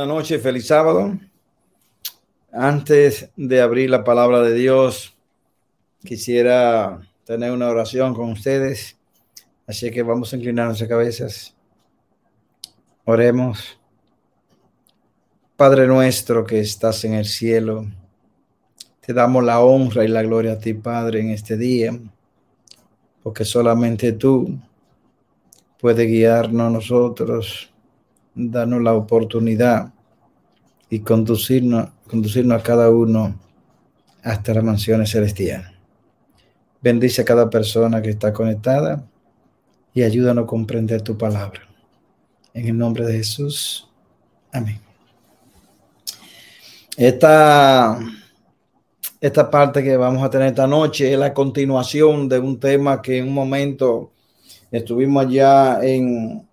buenas noches, feliz sábado. Antes de abrir la palabra de Dios, quisiera tener una oración con ustedes. Así que vamos a inclinar nuestras cabezas. Oremos. Padre nuestro que estás en el cielo, te damos la honra y la gloria a ti, Padre, en este día, porque solamente tú puedes guiarnos a nosotros, darnos la oportunidad y conducirnos, conducirnos a cada uno hasta las mansiones celestiales. Bendice a cada persona que está conectada y ayúdanos a comprender tu palabra. En el nombre de Jesús. Amén. Esta, esta parte que vamos a tener esta noche es la continuación de un tema que en un momento estuvimos allá en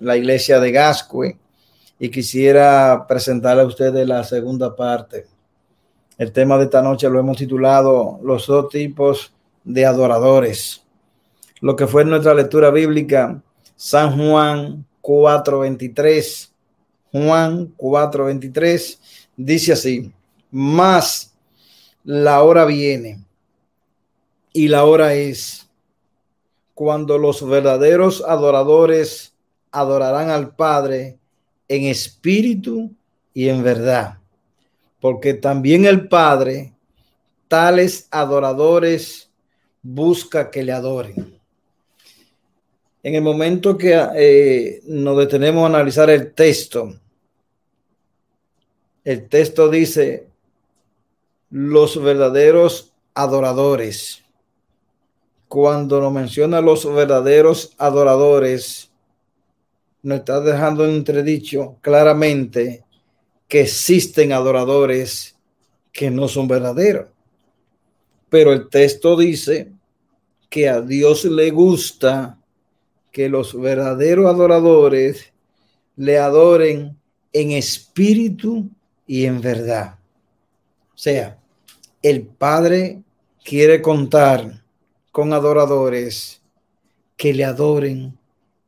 la iglesia de Gascue y quisiera presentarle a ustedes la segunda parte. El tema de esta noche lo hemos titulado Los dos tipos de adoradores. Lo que fue nuestra lectura bíblica, San Juan 4:23. Juan 4:23 dice así, más la hora viene y la hora es cuando los verdaderos adoradores adorarán al Padre en espíritu y en verdad, porque también el Padre, tales adoradores, busca que le adoren. En el momento que eh, nos detenemos a analizar el texto, el texto dice, los verdaderos adoradores. Cuando nos menciona los verdaderos adoradores, nos está dejando entredicho claramente que existen adoradores que no son verdaderos. Pero el texto dice que a Dios le gusta que los verdaderos adoradores le adoren en espíritu y en verdad. O sea, el Padre quiere contar con adoradores que le adoren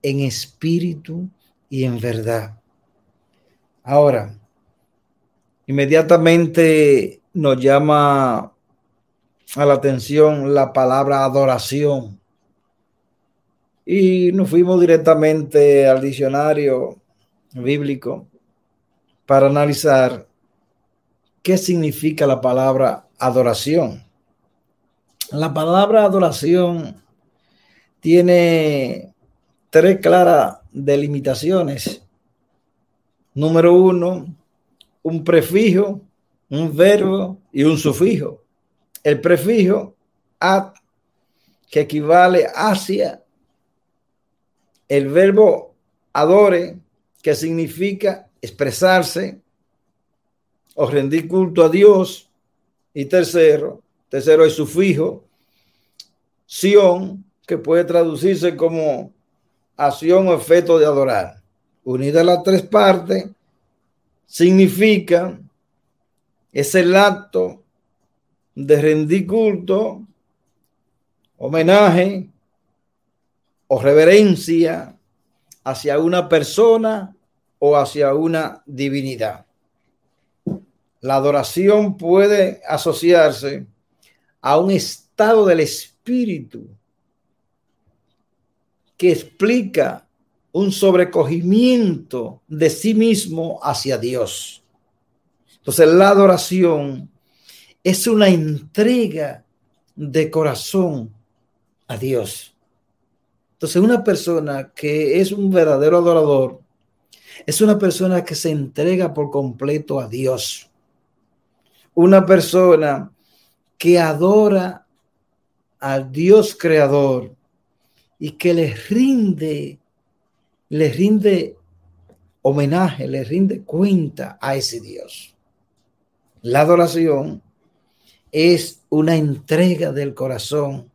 en espíritu y en verdad. Ahora, inmediatamente nos llama a la atención la palabra adoración. Y nos fuimos directamente al diccionario bíblico para analizar ¿Qué significa la palabra adoración? La palabra adoración tiene tres claras delimitaciones. Número uno, un prefijo, un verbo y un sufijo. El prefijo, ad, que equivale hacia. El verbo adore, que significa expresarse o rendir culto a Dios. Y tercero, tercero es sufijo, sion, que puede traducirse como acción o efecto de adorar. Unidas las tres partes, significa es el acto de rendir culto, homenaje o reverencia hacia una persona o hacia una divinidad. La adoración puede asociarse a un estado del espíritu que explica un sobrecogimiento de sí mismo hacia Dios. Entonces la adoración es una entrega de corazón a Dios. Entonces una persona que es un verdadero adorador es una persona que se entrega por completo a Dios una persona que adora al Dios creador y que le rinde, le rinde homenaje, le rinde cuenta a ese Dios. La adoración es una entrega del corazón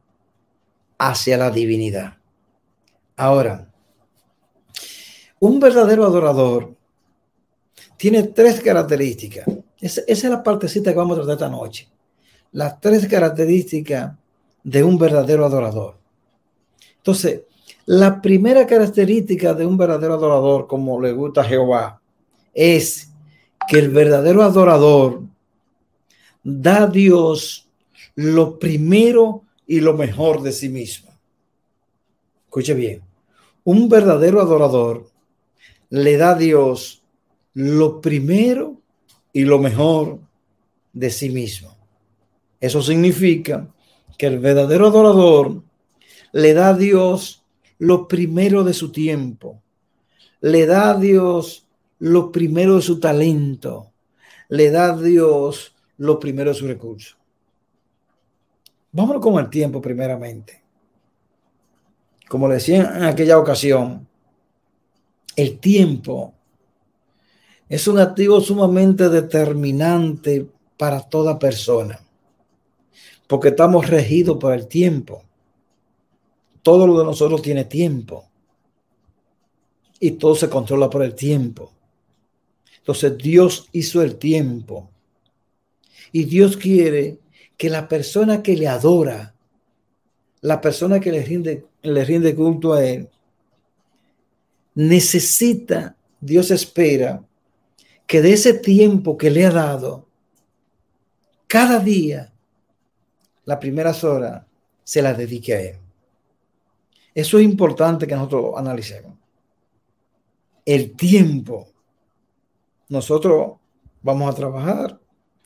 hacia la divinidad. Ahora, un verdadero adorador tiene tres características. Esa, es la partecita que vamos a tratar esta noche. Las tres características de un verdadero adorador. Entonces, la primera característica de un verdadero adorador, como le gusta a Jehová, es que el verdadero adorador da a Dios lo primero y lo mejor de sí mismo. Escuche bien, un verdadero adorador le da a Dios lo primero y lo mejor de sí mismo. Eso significa que el verdadero adorador le da a Dios lo primero de su tiempo, le da a Dios lo primero de su talento, le da a Dios lo primero de su recurso. Vámonos con el tiempo primeramente. Como le decía en aquella ocasión, el tiempo es un activo sumamente determinante para toda persona, porque estamos regidos por el tiempo. Todo lo de nosotros tiene tiempo y todo se controla por el tiempo. Entonces Dios hizo el tiempo y Dios quiere que la persona que le adora, la persona que le rinde, le rinde culto a Él, necesita, Dios espera que de ese tiempo que le ha dado, cada día, las primeras horas, se las dedique a Él. Eso es importante que nosotros analicemos. El tiempo. Nosotros vamos a trabajar.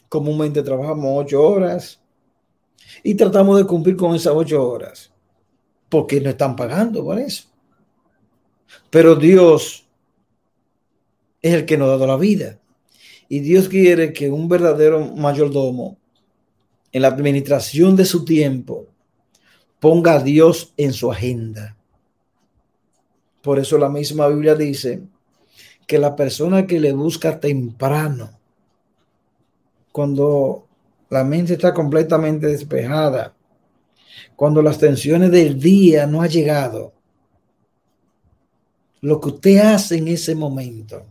Comúnmente trabajamos ocho horas y tratamos de cumplir con esas ocho horas porque no están pagando por eso. Pero Dios es el que nos ha dado la vida. Y Dios quiere que un verdadero mayordomo en la administración de su tiempo ponga a Dios en su agenda. Por eso la misma Biblia dice que la persona que le busca temprano, cuando la mente está completamente despejada, cuando las tensiones del día no han llegado, lo que usted hace en ese momento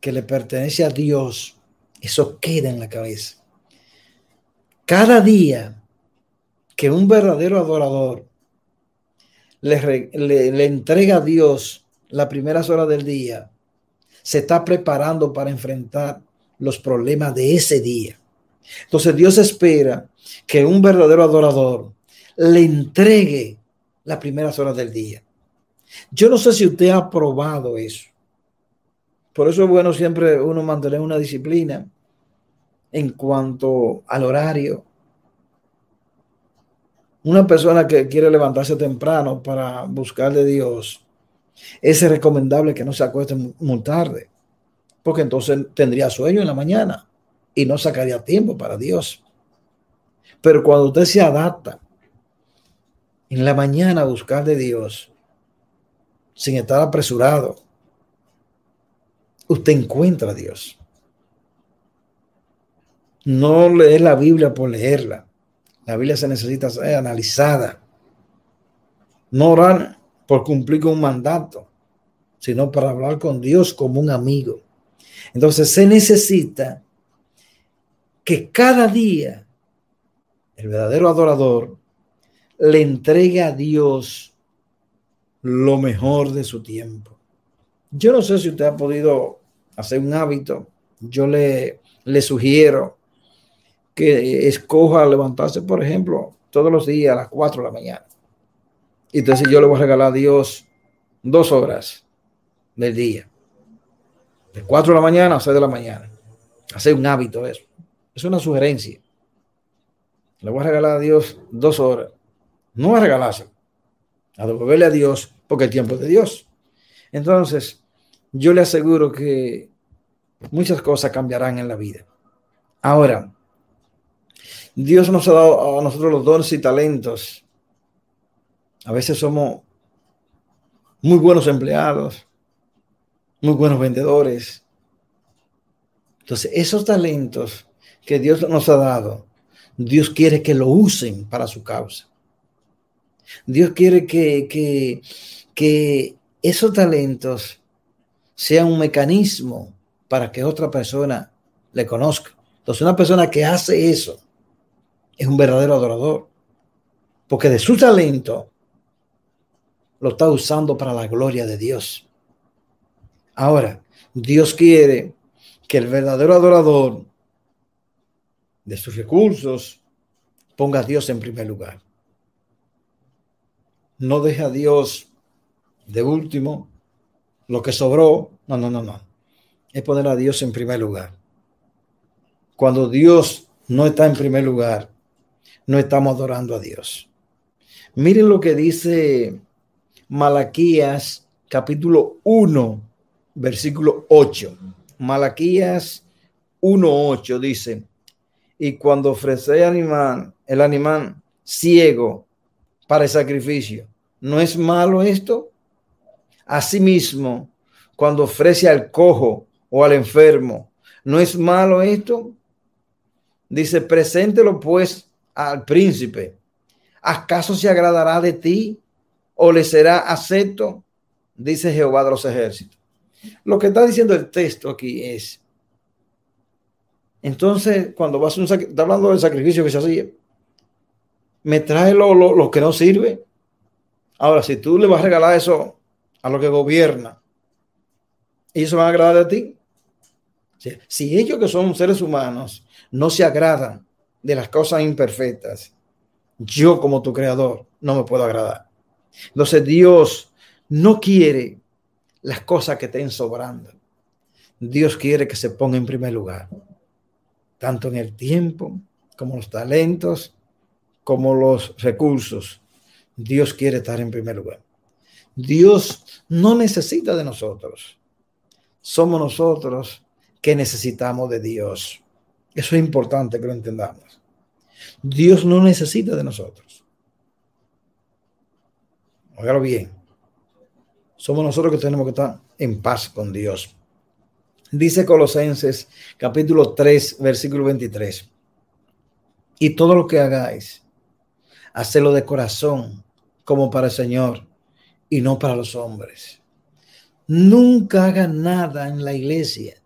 que le pertenece a Dios, eso queda en la cabeza. Cada día que un verdadero adorador le, entrega a Dios las primeras horas del día, se está preparando para enfrentar los problemas de ese día. Entonces Dios espera que un verdadero adorador le entregue las primeras horas del día. Yo no sé si usted ha probado eso. Por eso es bueno siempre uno mantener una disciplina en cuanto al horario. Una persona que quiere levantarse temprano para buscar de Dios, es recomendable que no se acueste muy tarde, porque entonces tendría sueño en la mañana y no sacaría tiempo para Dios. Pero cuando usted se adapta en la mañana a buscar de Dios, sin estar apresurado, usted encuentra a Dios. No leer la Biblia por leerla. La Biblia se necesita ser analizada. No orar por cumplir con un mandato, sino para hablar con Dios como un amigo. Entonces se necesita que cada día el verdadero adorador le entregue a Dios lo mejor de su tiempo. Yo no sé si usted ha podido hacer un hábito. Yo le, le sugiero que escoja levantarse, por ejemplo, todos los días a las 4 de la mañana. Y entonces yo le voy a regalar a Dios dos horas del día. De 4 de la mañana a 6 de la mañana. Hacer un hábito eso. Es una sugerencia. Le voy a regalar a Dios dos horas. No a regalarse a devolverle a Dios porque el tiempo es de Dios. Entonces, yo le aseguro que muchas cosas cambiarán en la vida. Ahora, Dios nos ha dado a nosotros los dones y talentos. A veces somos muy buenos empleados, muy buenos vendedores. Entonces, esos talentos que Dios nos ha dado, Dios quiere que lo usen para su causa. Dios quiere que, que, esos talentos sean un mecanismo para que otra persona le conozca. Entonces, una persona que hace eso es un verdadero adorador, porque de su talento lo está usando para la gloria de Dios. Ahora, Dios quiere que el verdadero adorador de sus recursos ponga a Dios en primer lugar. No deja a Dios de último, lo que sobró. No, no, no, no. Es poner a Dios en primer lugar. Cuando Dios no está en primer lugar, no estamos adorando a Dios. Miren lo que dice Malaquías capítulo 1, versículo 8. Malaquías 1.8 dice, y cuando ofrece animal, el animal ciego para el sacrificio, ¿no es malo esto? Asimismo, cuando ofrece al cojo o al enfermo, ¿no es malo esto? Dice, preséntelo pues al príncipe. ¿Acaso se agradará de ti o le será acepto? Dice Jehová de los ejércitos. Lo que está diciendo el texto aquí es, entonces, cuando vas a un está hablando del sacrificio que se hacía, me trae lo, que no sirve. Ahora, si tú le vas a regalar eso a lo que gobierna, ¿ellos se van a agradar de ti? Si, ellos que son seres humanos no se agradan de las cosas imperfectas, yo como tu creador no me puedo agradar. Entonces Dios no quiere las cosas que estén sobrando. Dios quiere que se ponga en primer lugar, tanto en el tiempo como los talentos, como los recursos. Dios quiere estar en primer lugar. Dios no necesita de nosotros. Somos nosotros que necesitamos de Dios. Eso es importante que lo entendamos. Dios no necesita de nosotros. Óigalo bien. Somos nosotros que tenemos que estar en paz con Dios. Dice Colosenses capítulo 3, versículo 23. Y todo lo que hagáis, hacedlo de corazón, como para el Señor, y no para los hombres. Nunca haga nada en la iglesia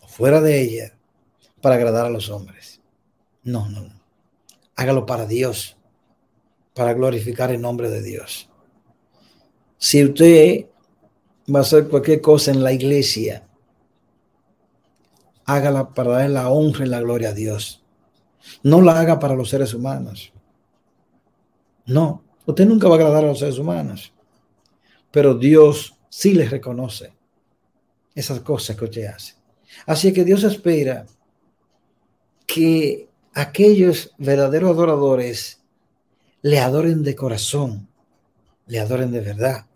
o fuera de ella para agradar a los hombres. No, no, no. Hágalo para Dios, para glorificar el nombre de Dios. Si usted va a hacer cualquier cosa en la iglesia, hágala para dar la honra y la gloria a Dios. No la haga para los seres humanos. No, usted nunca va a agradar a los seres humanos. Pero Dios sí les reconoce esas cosas que usted hace. Así que Dios espera que aquellos verdaderos adoradores le adoren de corazón, le adoren de verdad.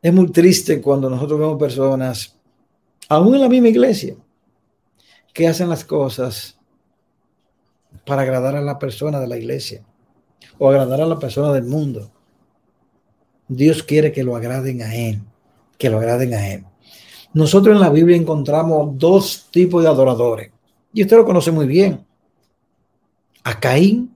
Es muy triste cuando nosotros vemos personas, aún en la misma iglesia, que hacen las cosas para agradar a la persona de la iglesia o agradar a la persona del mundo. Dios quiere que lo agraden a Él, que lo agraden a Él. Nosotros en la Biblia encontramos dos tipos de adoradores, y usted lo conoce muy bien, a Caín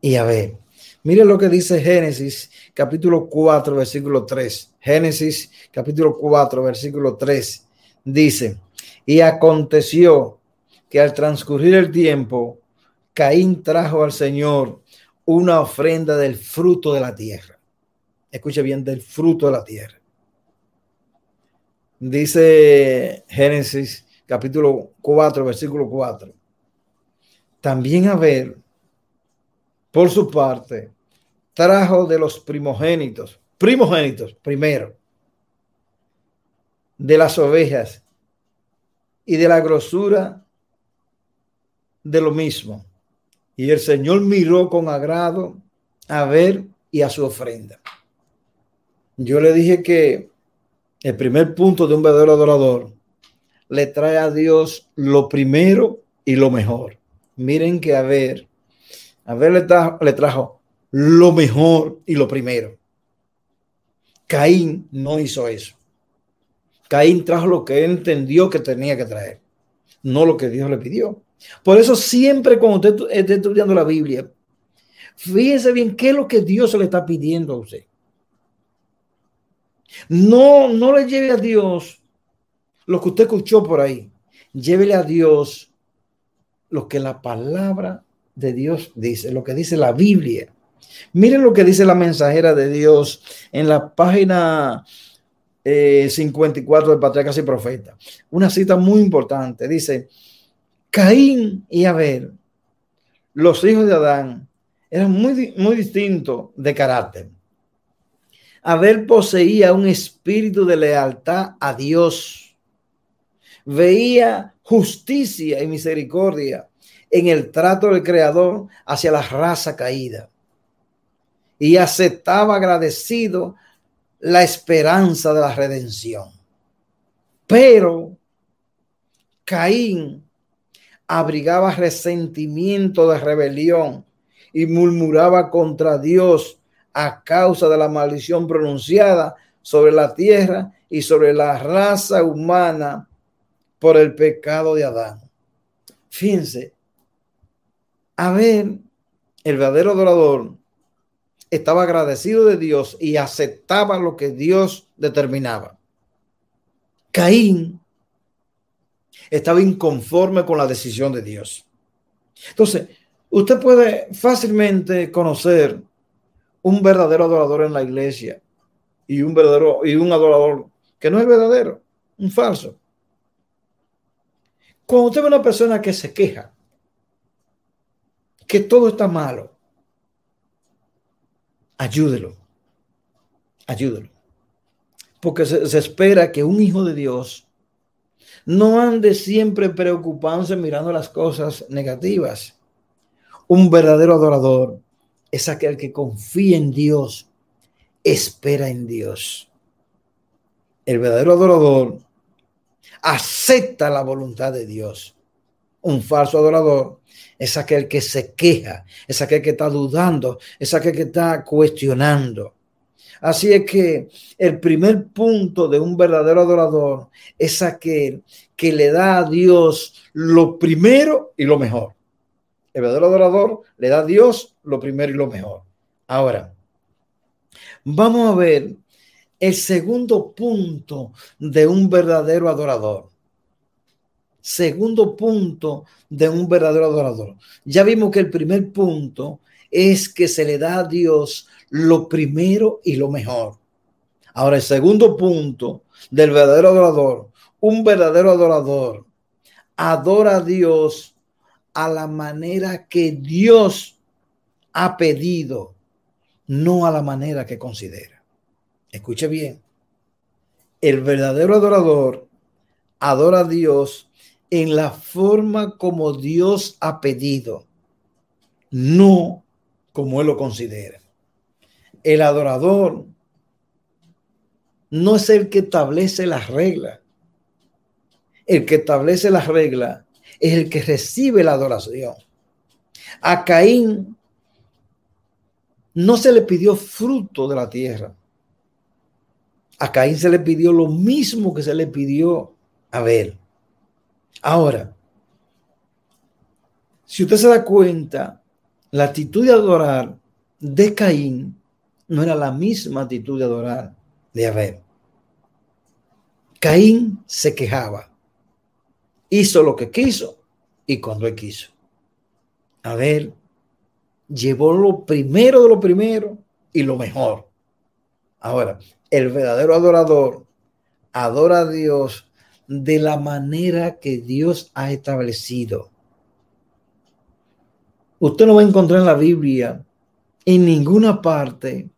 y a Abel. Mire lo que dice Génesis capítulo 4, versículo 3. Génesis capítulo 4, versículo 3. Dice, y aconteció que al transcurrir el tiempo, Caín trajo al Señor una ofrenda del fruto de la tierra. Escuche bien, del fruto de la tierra. Dice Génesis capítulo 4, versículo 4. También Abel por su parte, trajo de los primogénitos, primogénitos primero, de las ovejas y de la grosura de lo mismo. Y el Señor miró con agrado a ver y a su ofrenda. Yo le dije que el primer punto de un verdadero adorador le trae a Dios lo primero y lo mejor. Miren que a ver a ver, le trajo, lo mejor y lo primero. Caín no hizo eso. Caín trajo lo que entendió que tenía que traer, no lo que Dios le pidió. Por eso siempre cuando usted esté estudiando la Biblia, fíjese bien qué es lo que Dios le está pidiendo a usted. No, no le lleve a Dios lo que usted escuchó por ahí. Llévele a Dios lo que la palabra de Dios dice, lo que dice la Biblia. Miren lo que dice la mensajera de Dios en la página 54 de Patriarcas y Profetas. Una cita muy importante. Dice, Caín y Abel, los hijos de Adán, eran muy, muy distintos de carácter. Abel poseía un espíritu de lealtad a Dios. Veía justicia y misericordia en el trato del Creador hacia la raza caída. Y aceptaba agradecido la esperanza de la redención. Pero Caín abrigaba resentimiento de rebelión y murmuraba contra Dios a causa de la maldición pronunciada sobre la tierra y sobre la raza humana por el pecado de Adán. Fíjense, a ver, el verdadero adorador estaba agradecido de Dios y aceptaba lo que Dios determinaba. Caín estaba inconforme con la decisión de Dios. Entonces, usted puede fácilmente conocer un verdadero adorador en la iglesia y un verdadero y un adorador que no es verdadero, un falso. Cuando usted ve una persona que se queja, que todo está malo, ayúdelo, ayúdelo. Porque se, espera que un hijo de Dios no ande siempre preocupándose mirando las cosas negativas. Un verdadero adorador es aquel que confía en Dios, espera en Dios. El verdadero adorador acepta la voluntad de Dios. Un falso adorador es aquel que se queja, es aquel que está dudando, es aquel que está cuestionando. Así es que el primer punto de un verdadero adorador es aquel que le da a Dios lo primero y lo mejor. El verdadero adorador le da a Dios lo primero y lo mejor. Ahora, vamos a ver el segundo punto de un verdadero adorador. Segundo punto de un verdadero adorador. Ya vimos que el primer punto es que se le da a Dios lo primero y lo mejor. Ahora, el segundo punto del verdadero adorador, un verdadero adorador adora a Dios a la manera que Dios ha pedido, no a la manera que considera. Escuche bien, el verdadero adorador adora a Dios en la forma como Dios ha pedido, no como Él lo considera. El adorador no es el que establece las reglas. El que establece las reglas es el que recibe la adoración. A Caín no se le pidió fruto de la tierra. A Caín se le pidió lo mismo que se le pidió a Abel. Ahora, si usted se da cuenta, la actitud de adorar de Caín no era la misma actitud de adorar de Abel. Caín se quejaba hizo lo que quiso y cuando él quiso. A ver, llevó lo primero de lo primero y lo mejor. Ahora, el verdadero adorador adora a Dios de la manera que Dios ha establecido. Usted no va a encontrar en la Biblia, en ninguna parte,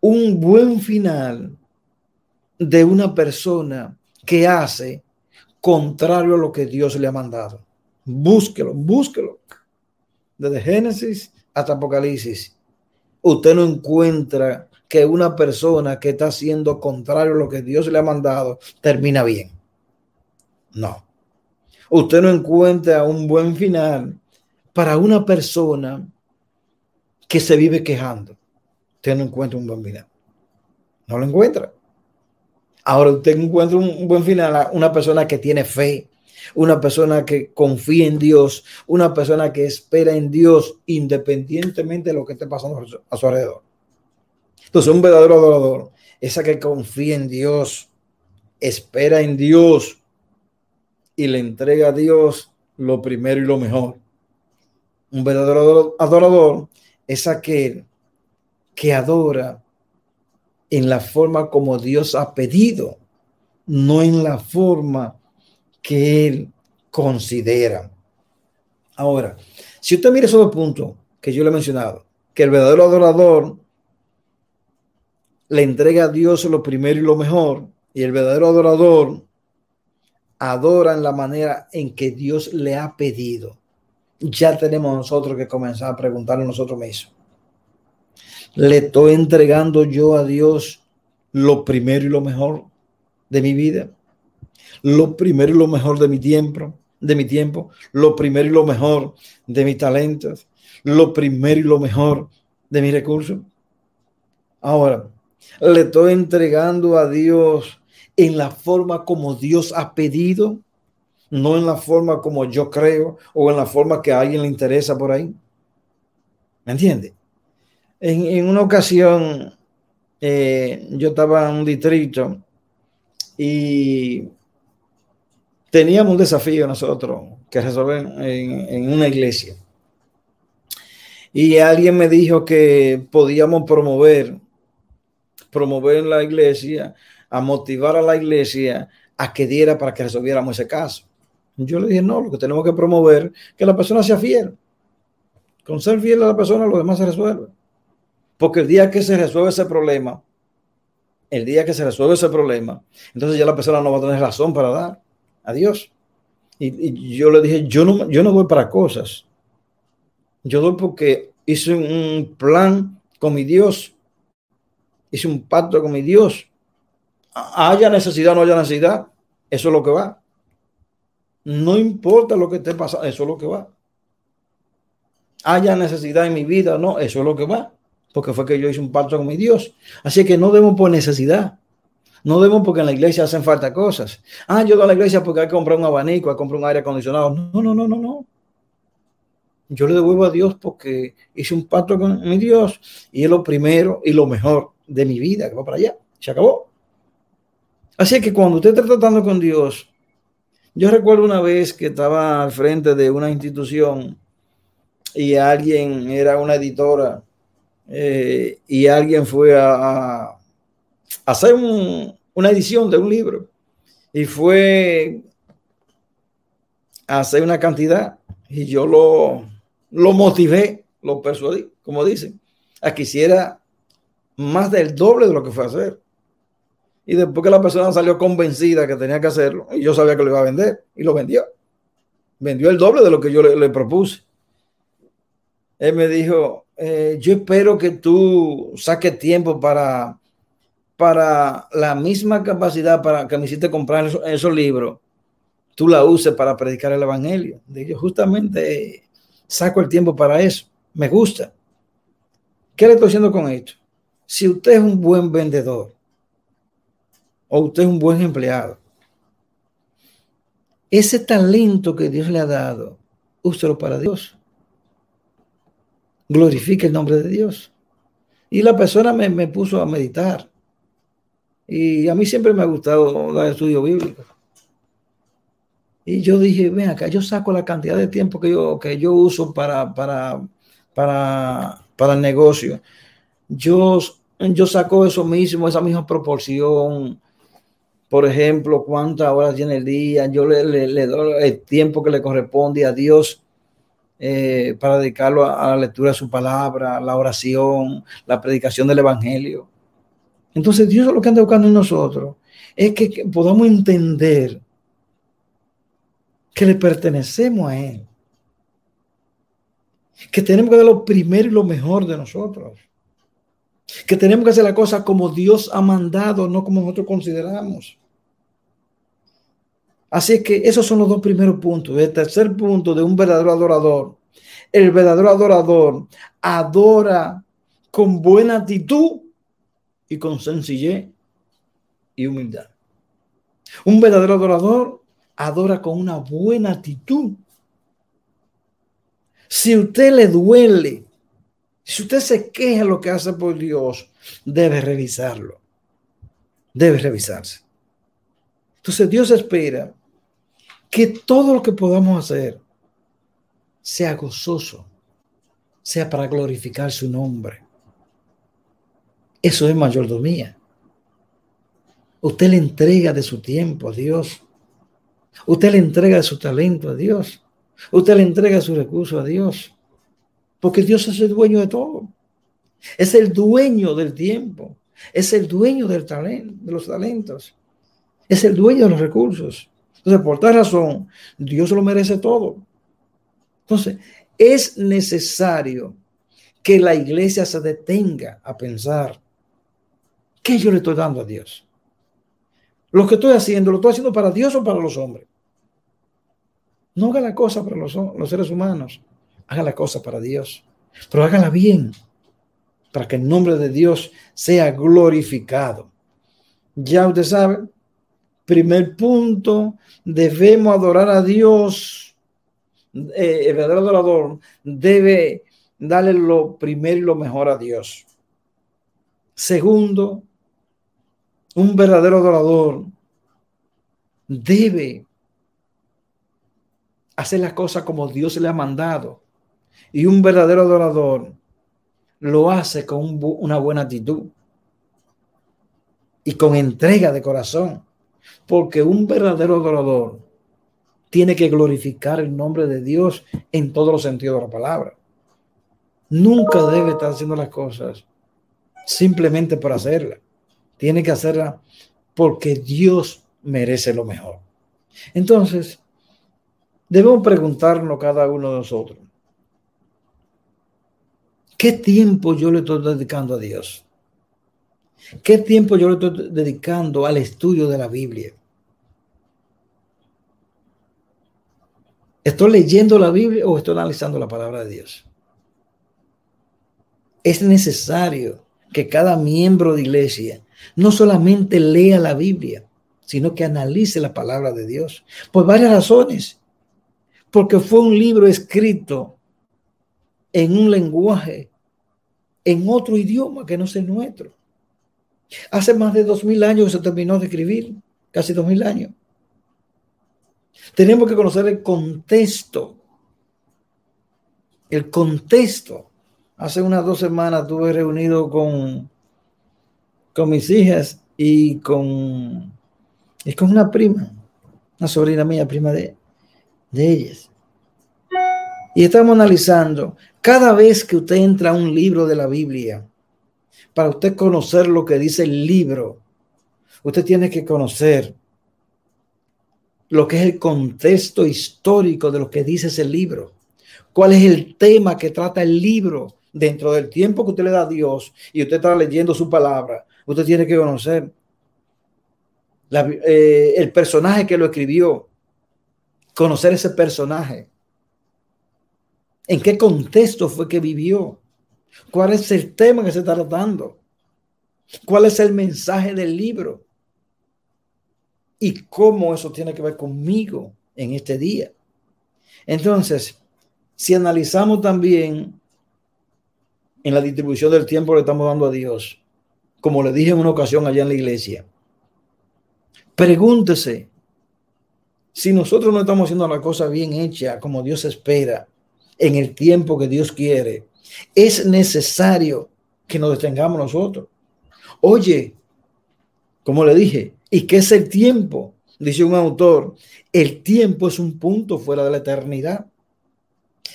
un buen final de una persona que hace contrario a lo que Dios le ha mandado. Búsquelo, búsquelo. Desde Génesis hasta Apocalipsis. Usted no encuentra que una persona que está haciendo contrario a lo que Dios le ha mandado termina bien. No. Usted no encuentra un buen final para una persona que se vive quejando. Usted no encuentra un buen final. No lo encuentra. Ahora usted encuentra un, buen final una persona que tiene fe, una persona que confía en Dios, una persona que espera en Dios independientemente de lo que esté pasando a su alrededor. Entonces, un verdadero adorador, esa que confía en Dios, espera en Dios y le entrega a Dios lo primero y lo mejor. Un verdadero adorador es aquel que adora en la forma como Dios ha pedido, no en la forma que Él considera. Ahora, si usted mira esos dos puntos que yo le he mencionado, que el verdadero adorador le entrega a Dios lo primero y lo mejor, y el verdadero adorador adora en la manera en que Dios le ha pedido. Ya tenemos nosotros que comenzar a preguntarnos nosotros mismos. ¿Le estoy entregando yo a Dios lo primero y lo mejor de mi vida? Lo primero y lo mejor de mi tiempo, de mi tiempo, lo primero y lo mejor de mis talentos, lo primero y lo mejor de mis recursos. Ahora, le estoy entregando a Dios en la forma como Dios ha pedido, no en la forma como yo creo o en la forma que a alguien le interesa por ahí. ¿Me entiende? En, una ocasión, eh, yo estaba en un distrito y teníamos un desafío nosotros que resolver en, una iglesia. Y alguien me dijo que podíamos promover, promover en la iglesia, a motivar a la iglesia a que diera para que resolviéramos ese caso. Yo le dije, no, lo que tenemos que promover que la persona sea fiel. Con ser fiel a la persona, lo demás se resuelve. Porque el día que se resuelve ese problema, el día que se resuelve ese problema, entonces ya la persona no va a tener razón para dar a Dios. Y, yo le dije, yo no, yo no doy para cosas. Yo doy porque hice un plan con mi Dios. Hice un pacto con mi Dios. Haya necesidad no haya necesidad, eso es lo que va. No importa lo que esté pasando, eso es lo que va. Haya necesidad en mi vida, no, eso es lo que va porque fue que yo hice un pacto con mi Dios. Así que no demos por necesidad. No demos porque en la iglesia hacen falta cosas. Ah, yo doy a la iglesia porque hay que comprar un abanico, hay que comprar un aire acondicionado. No, no, no, no, no. Yo le devuelvo a Dios porque hice un pacto con mi Dios y es lo primero y lo mejor de mi vida que va para allá. Se acabó. Así que cuando usted está tratando con Dios, yo recuerdo una vez que estaba al frente de una institución y alguien era una editora eh, y alguien fue a, hacer una edición de un libro y fue hacer una cantidad y yo lo, lo motivé, lo persuadí, como dicen, a que hiciera más del doble de lo que fue a hacer. Y después que la persona salió convencida que tenía que hacerlo, y yo sabía que lo iba a vender, y lo vendió. Vendió el doble de lo que yo le propuse. Él me dijo, eh, yo espero que tú saques tiempo para, para la misma capacidad para que me hiciste comprar esos, libros, tú la uses para predicar el evangelio. Yo justamente saco el tiempo para eso. Me gusta. ¿Qué le estoy haciendo con esto? Si usted es un buen vendedor o usted es un buen empleado, ese talento que Dios le ha dado, úselo para Dios glorifique el nombre de Dios. Y la persona me, puso a meditar. Y a mí siempre me ha gustado dar estudio bíblico. Y yo dije, ven acá, yo saco la cantidad de tiempo que yo, que yo uso para, para, para, para el negocio. Yo, yo saco eso mismo, esa misma proporción. Por ejemplo, cuántas horas tiene el día. Yo le, le doy el tiempo que le corresponde a Dios eh, para dedicarlo a, la lectura de su palabra, la oración, la predicación del Evangelio. Entonces Dios lo que anda buscando en nosotros es que, podamos entender que le pertenecemos a Él. Que tenemos que dar lo primero y lo mejor de nosotros. Que tenemos que hacer la cosa como Dios ha mandado, no como nosotros consideramos. Así que esos son los dos primeros puntos. El tercer punto de un verdadero adorador. El verdadero adorador adora con buena actitud y con sencillez y humildad. Un verdadero adorador adora con una buena actitud. Si usted le duele, si usted se queja lo que hace por Dios, debe revisarlo. Debe revisarse. Entonces Dios espera que todo lo que podamos hacer sea gozoso, sea para glorificar su nombre. Eso es mayordomía. Usted le entrega de su tiempo a Dios. Usted le entrega de su talento a Dios. Usted le entrega su recurso a Dios. Porque Dios es el dueño de todo. Es el dueño del tiempo. Es el dueño del talento, de los talentos. Es el dueño de los recursos. Entonces, por tal razón, Dios lo merece todo. Entonces, es necesario que la iglesia se detenga a pensar, ¿qué yo le estoy dando a Dios? Lo que estoy haciendo, ¿lo estoy haciendo para Dios o para los hombres? No haga la cosa para los, seres humanos, haga la cosa para Dios, pero hágala bien, para que el nombre de Dios sea glorificado. Ya usted sabe, primer punto, debemos adorar a Dios. Eh, el verdadero adorador debe darle lo primero y lo mejor a Dios. Segundo, un verdadero adorador debe hacer las cosas como Dios le ha mandado. Y un verdadero adorador lo hace con una buena actitud y con entrega de corazón. Porque un verdadero adorador tiene que glorificar el nombre de Dios en todos los sentidos de la palabra. Nunca debe estar haciendo las cosas simplemente por hacerlas. Tiene que hacerla porque Dios merece lo mejor. Entonces, debemos preguntarnos cada uno de nosotros, ¿qué tiempo yo le estoy dedicando a Dios? ¿Qué tiempo yo le estoy dedicando al estudio de la Biblia? ¿Estoy leyendo la Biblia o estoy analizando la palabra de Dios? Es necesario que cada miembro de iglesia no solamente lea la Biblia, sino que analice la palabra de Dios. Por varias razones. Porque fue un libro escrito en un lenguaje, en otro idioma que no es el nuestro. Hace más de dos mil años se terminó de escribir, casi dos mil años. Tenemos que conocer el contexto. El contexto. Hace unas dos semanas estuve reunido con, con mis hijas y con, con una prima, una sobrina mía, prima de, de ellas. Y estamos analizando, cada vez que usted entra a un libro de la Biblia, para usted conocer lo que dice el libro, usted tiene que conocer lo que es el contexto histórico de lo que dice ese libro. ¿Cuál es el tema que trata el libro dentro del tiempo que usted le da a Dios y usted está leyendo su palabra? Usted tiene que conocer eh, el personaje que lo escribió, conocer ese personaje. ¿En qué contexto fue que vivió? ¿Cuál es el tema que se está tratando? ¿Cuál es el mensaje del libro? ¿Y cómo eso tiene que ver conmigo en este día? Entonces, si analizamos también en la distribución del tiempo que estamos dando a Dios, como le dije en una ocasión allá en la iglesia, pregúntese si nosotros no estamos haciendo la cosa bien hecha como Dios espera, en el tiempo que Dios quiere, es necesario que nos detengamos nosotros. Oye, como le dije, ¿y qué es el tiempo? Dice un autor, el tiempo es un punto fuera de la eternidad.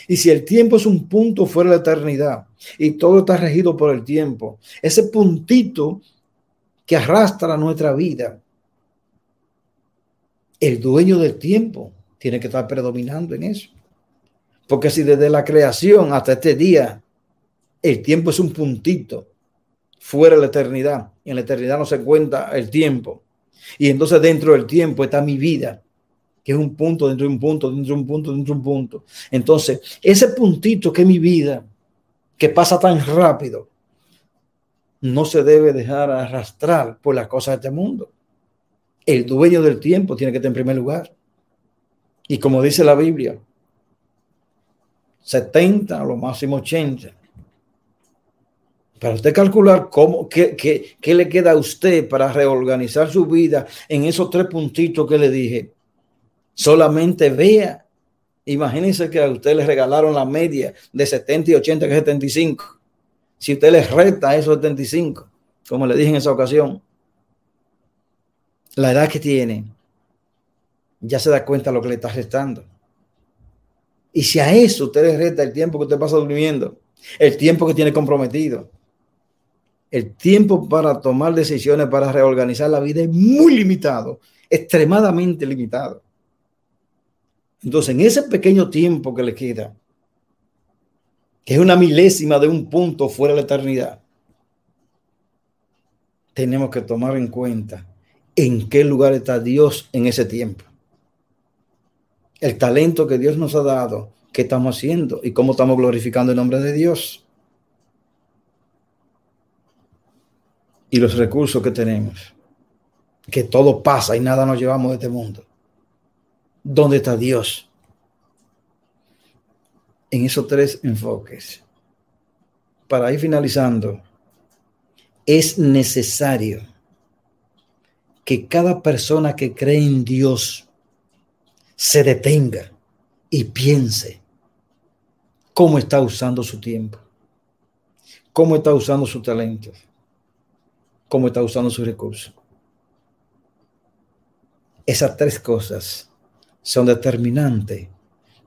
Y si el tiempo es un punto fuera de la eternidad y todo está regido por el tiempo, ese puntito que arrastra nuestra vida, el dueño del tiempo tiene que estar predominando en eso. Porque si desde la creación hasta este día el tiempo es un puntito fuera de la eternidad. Y en la eternidad no se cuenta el tiempo. Y entonces dentro del tiempo está mi vida, que es un punto dentro de un punto, dentro de un punto, dentro de un punto. Entonces, ese puntito que es mi vida, que pasa tan rápido, no se debe dejar arrastrar por las cosas de este mundo. El dueño del tiempo tiene que estar en primer lugar. Y como dice la Biblia, 70, a lo máximo 80. Para usted calcular cómo, qué, qué, le queda a usted para reorganizar su vida en esos tres puntitos que le dije, solamente vea. Imagínense que a usted le regalaron la media de 70 y 80, que es 75. Si usted le resta esos 75, como le dije en esa ocasión, la edad que tiene, ya se da cuenta de lo que le está restando. Y si a eso usted le resta el tiempo que usted pasa durmiendo, el tiempo que tiene comprometido, el tiempo para tomar decisiones, para reorganizar la vida es muy limitado, extremadamente limitado. Entonces, en ese pequeño tiempo que le queda, que es una milésima de un punto fuera de la eternidad, tenemos que tomar en cuenta en qué lugar está Dios en ese tiempo. El talento que Dios nos ha dado, qué estamos haciendo y cómo estamos glorificando el nombre de Dios. Y los recursos que tenemos, que todo pasa y nada nos llevamos de este mundo. ¿Dónde está Dios? En esos tres enfoques. Para ir finalizando, es necesario que cada persona que cree en Dios se detenga y piense cómo está usando su tiempo, cómo está usando sus talentos, cómo está usando sus recursos. Esas tres cosas son determinantes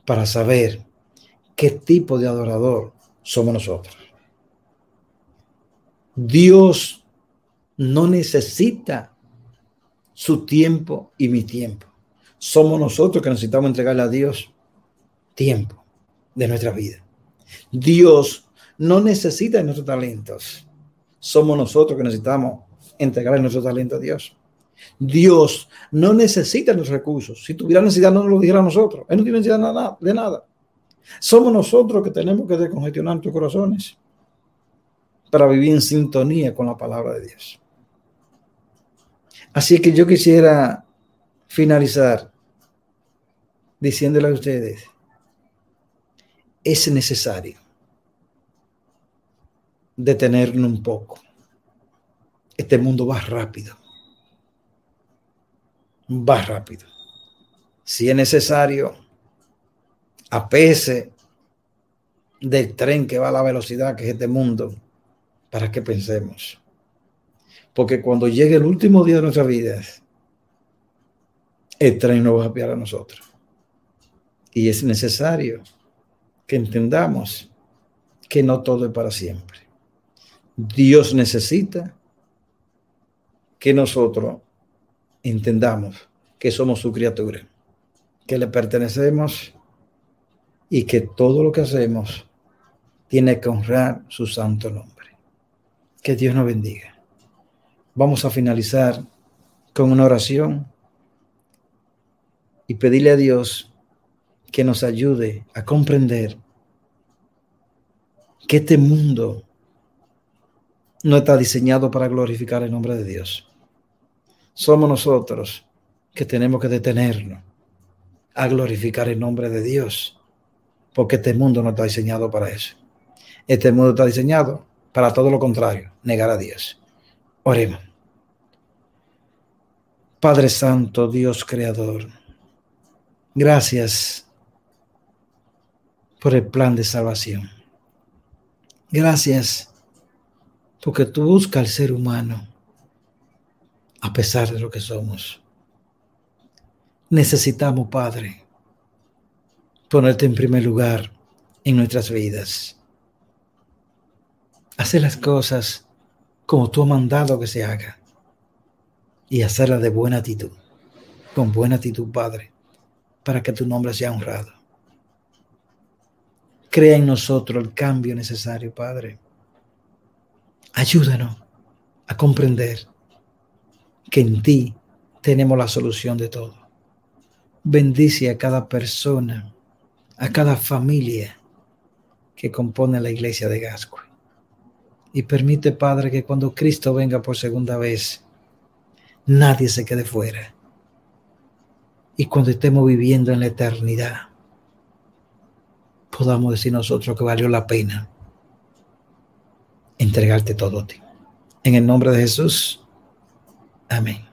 para saber qué tipo de adorador somos nosotros. Dios no necesita su tiempo y mi tiempo. Somos nosotros que necesitamos entregarle a Dios tiempo de nuestra vida. Dios no necesita nuestros talentos. Somos nosotros que necesitamos entregarle nuestro talento a Dios. Dios no necesita los recursos. Si tuviera necesidad, no nos lo dijera a nosotros. Él no tiene necesidad de nada. Somos nosotros que tenemos que descongestionar nuestros corazones para vivir en sintonía con la palabra de Dios. Así que yo quisiera finalizar diciéndole a ustedes, es necesario detenernos un poco. Este mundo va rápido. Va rápido. Si es necesario, apese del tren que va a la velocidad que es este mundo, para que pensemos. Porque cuando llegue el último día de nuestra vida, el tren nos va a pillar a nosotros. Y es necesario que entendamos que no todo es para siempre. Dios necesita que nosotros entendamos que somos su criatura, que le pertenecemos y que todo lo que hacemos tiene que honrar su santo nombre. Que Dios nos bendiga. Vamos a finalizar con una oración y pedirle a Dios que nos ayude a comprender que este mundo no está diseñado para glorificar el nombre de Dios. Somos nosotros que tenemos que detenernos a glorificar el nombre de Dios, porque este mundo no está diseñado para eso. Este mundo está diseñado para todo lo contrario, negar a Dios. Oremos. Padre Santo, Dios Creador, gracias por el plan de salvación. Gracias porque tú buscas al ser humano a pesar de lo que somos. Necesitamos, Padre, ponerte en primer lugar en nuestras vidas hacer las cosas como tú has mandado que se haga y hacerlas de buena actitud, con buena actitud, Padre, para que tu nombre sea honrado. Crea en nosotros el cambio necesario, Padre. Ayúdanos a comprender que en ti tenemos la solución de todo. Bendice a cada persona, a cada familia que compone la iglesia de Gascue. Y permite, Padre, que cuando Cristo venga por segunda vez, nadie se quede fuera. Y cuando estemos viviendo en la eternidad, podamos decir nosotros que valió la pena entregarte todo a ti. En el nombre de Jesús. Amén.